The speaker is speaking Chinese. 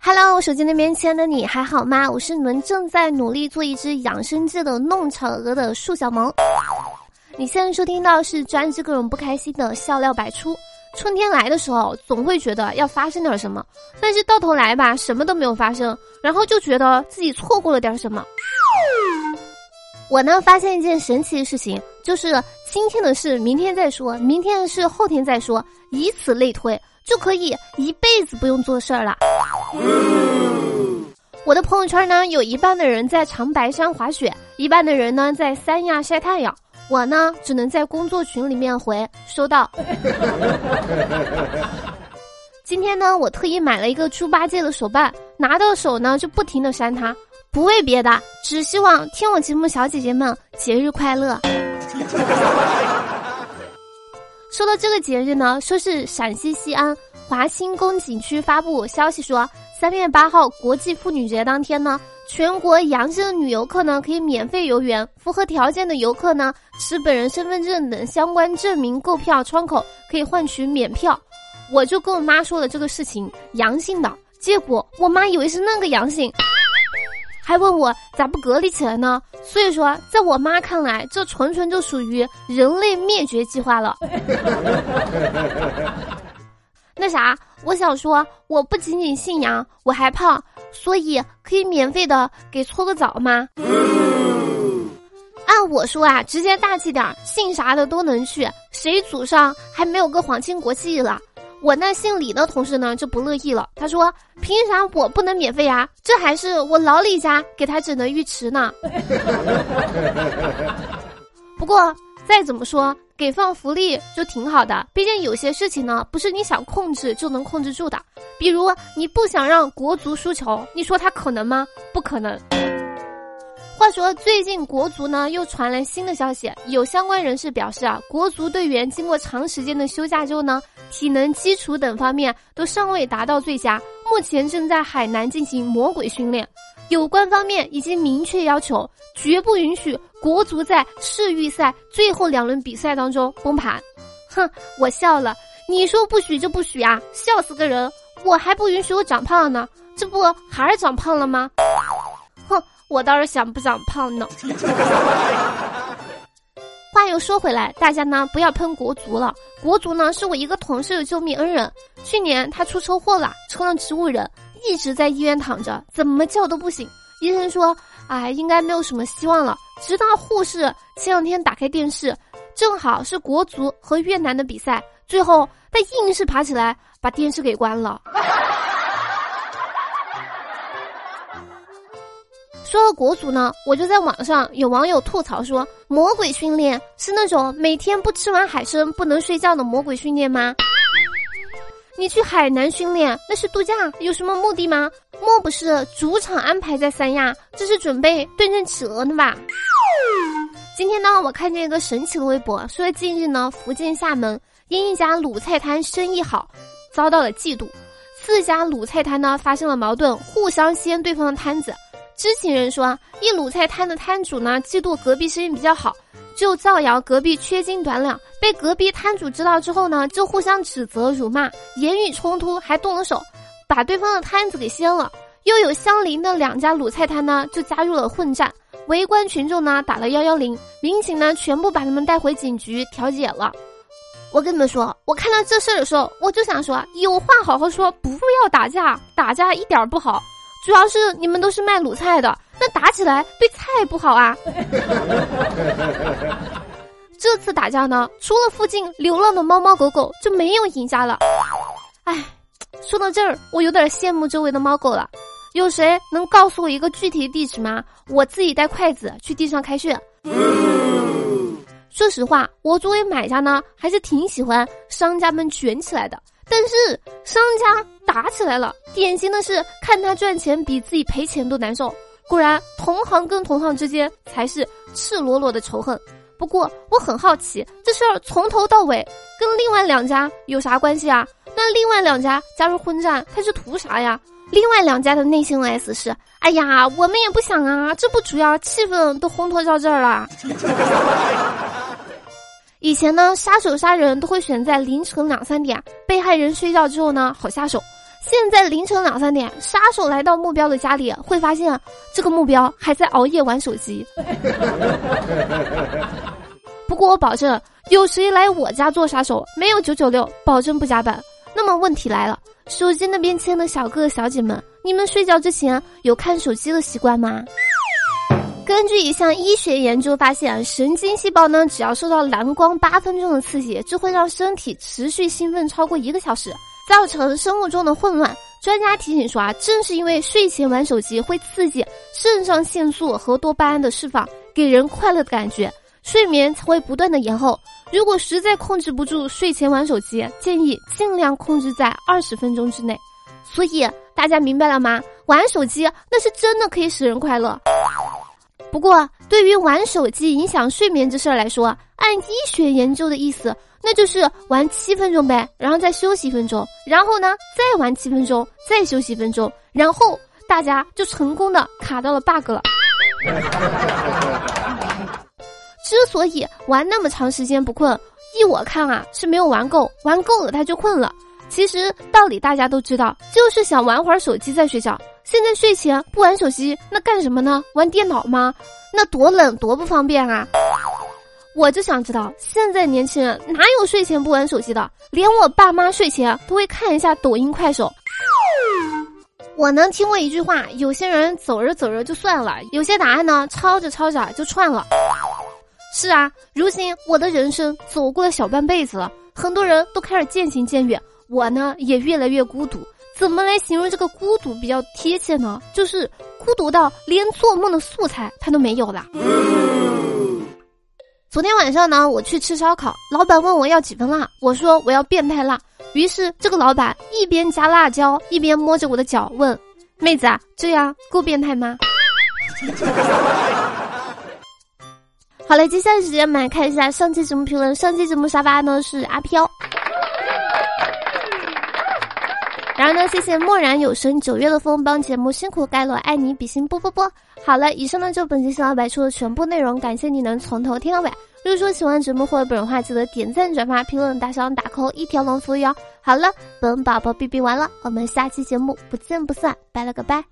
Hello，手机那边亲爱的你还好吗？我是你们正在努力做一只养生界的弄巧儿的树小萌。你现在收听到是专治各种不开心的笑料百出。春天来的时候，总会觉得要发生点什么，但是到头来吧，什么都没有发生，然后就觉得自己错过了点什么。我呢，发现一件神奇的事情，就是今天的事明天再说，明天的事后天再说，以此类推。就可以一辈子不用做事儿了。我的朋友圈呢，有一半的人在长白山滑雪，一半的人呢在三亚晒太阳。我呢，只能在工作群里面回收到。今天呢，我特意买了一个猪八戒的手办，拿到手呢就不停的扇它，不为别的，只希望听我节目小姐姐们节日快乐。说到这个节日呢，说是陕西西安华清宫景区发布消息说，三月八号国际妇女节当天呢，全国阳性的女游客呢可以免费游园，符合条件的游客呢持本人身份证等相关证明购票窗口可以换取免票。我就跟我妈说了这个事情，阳性的结果，我妈以为是那个阳性。还问我咋不隔离起来呢？所以说，在我妈看来，这纯纯就属于人类灭绝计划了。那啥，我想说，我不仅仅姓杨，我还胖，所以可以免费的给搓个澡吗？按我说啊，直接大气点，姓啥的都能去，谁祖上还没有个皇亲国戚了？我那姓李的同事呢就不乐意了，他说：“凭啥我不能免费啊？这还是我老李家给他整的浴池呢。”不过再怎么说，给放福利就挺好的。毕竟有些事情呢，不是你想控制就能控制住的。比如你不想让国足输球，你说他可能吗？不可能。话说，最近国足呢又传来新的消息，有相关人士表示啊，国足队员经过长时间的休假之后呢，体能基础等方面都尚未达到最佳，目前正在海南进行魔鬼训练。有关方面已经明确要求，绝不允许国足在世预赛最后两轮比赛当中崩盘。哼，我笑了，你说不许就不许啊，笑死个人！我还不允许我长胖呢，这不还是长胖了吗？哼我倒是想不长胖呢。又说回来，大家呢不要喷国足了。国足呢是我一个同事的救命恩人。去年他出车祸了，成了植物人，一直在医院躺着，怎么叫都不醒。医生说，哎，应该没有什么希望了。直到护士前两天打开电视，正好是国足和越南的比赛，最后他硬是爬起来把电视给关了。说到国足呢，我就在网上有网友吐槽说，魔鬼训练是那种每天不吃完海参不能睡觉的魔鬼训练吗？你去海南训练那是度假，有什么目的吗？莫不是主场安排在三亚，这是准备对阵企鹅呢吧？今天呢，我看见一个神奇的微博，说近日呢，福建厦门因一家卤菜摊生意好，遭到了嫉妒，四家卤菜摊呢发生了矛盾，互相掀对方的摊子。知情人说，一卤菜摊的摊主呢，嫉妒隔壁生意比较好，就造谣隔壁缺斤短两。被隔壁摊主知道之后呢，就互相指责、辱骂，言语冲突，还动了手，把对方的摊子给掀了。又有相邻的两家卤菜摊呢，就加入了混战。围观群众呢，打了幺幺零，民警呢，全部把他们带回警局调解了。我跟你们说，我看到这事儿的时候，我就想说，有话好好说，不要打架，打架一点不好。主要是你们都是卖卤菜的，那打起来对菜不好啊。这次打架呢，除了附近流浪的猫猫狗狗，就没有赢家了。哎，说到这儿，我有点羡慕周围的猫狗了。有谁能告诉我一个具体的地址吗？我自己带筷子去地上开穴。说实话，我作为买家呢，还是挺喜欢商家们卷起来的。但是商打起来了，典型的是看他赚钱比自己赔钱都难受。果然，同行跟同行之间才是赤裸裸的仇恨。不过我很好奇，这事儿从头到尾跟另外两家有啥关系啊？那另外两家加入混战，他是图啥呀？另外两家的内心 OS 是：哎呀，我们也不想啊，这不主要气氛都烘托到这儿了。以前呢，杀手杀人都会选在凌晨两三点，被害人睡觉之后呢，好下手。现在凌晨两三点，杀手来到目标的家里，会发现这个目标还在熬夜玩手机。不过我保证，有谁来我家做杀手，没有九九六，保证不加班。那么问题来了，手机那边亲的小哥哥小姐们，你们睡觉之前有看手机的习惯吗？根据一项医学研究发现，神经细胞呢，只要受到蓝光八分钟的刺激，就会让身体持续兴奋超过一个小时。造成生物钟的混乱。专家提醒说啊，正是因为睡前玩手机会刺激肾上腺素和多巴胺的释放，给人快乐的感觉，睡眠才会不断的延后。如果实在控制不住睡前玩手机，建议尽量控制在二十分钟之内。所以大家明白了吗？玩手机那是真的可以使人快乐。不过对于玩手机影响睡眠这事儿来说，按医学研究的意思。那就是玩七分钟呗，然后再休息一分钟，然后呢再玩七分钟，再休息一分钟，然后大家就成功的卡到了 bug 了。之所以玩那么长时间不困，依我看啊是没有玩够，玩够了他就困了。其实道理大家都知道，就是想玩会儿手机再睡觉。现在睡前不玩手机，那干什么呢？玩电脑吗？那多冷多不方便啊！我就想知道，现在年轻人哪有睡前不玩手机的？连我爸妈睡前都会看一下抖音、快手。我能听过一句话：有些人走着走着就算了，有些答案呢抄着抄着就串了。是啊，如今我的人生走过了小半辈子了，很多人都开始渐行渐远，我呢也越来越孤独。怎么来形容这个孤独比较贴切呢？就是孤独到连做梦的素材他都没有了。昨天晚上呢，我去吃烧烤，老板问我要几分辣，我说我要变态辣。于是这个老板一边加辣椒，一边摸着我的脚问：“妹子啊，这样够变态吗？” 好了，接下来时间我们来看一下上期节目评论。上期节目沙发呢是阿飘。然后呢，谢谢默然有声九月的风帮节目辛苦盖洛，爱你比心啵啵啵。好了，以上呢就本期新老白出的全部内容，感谢你能从头听到尾。如果说喜欢节目或者本人话，记得点赞、转发、评论、打赏、打 call，一条龙服务哟。好了，本宝宝哔哔完了，我们下期节目不见不散，拜了个拜。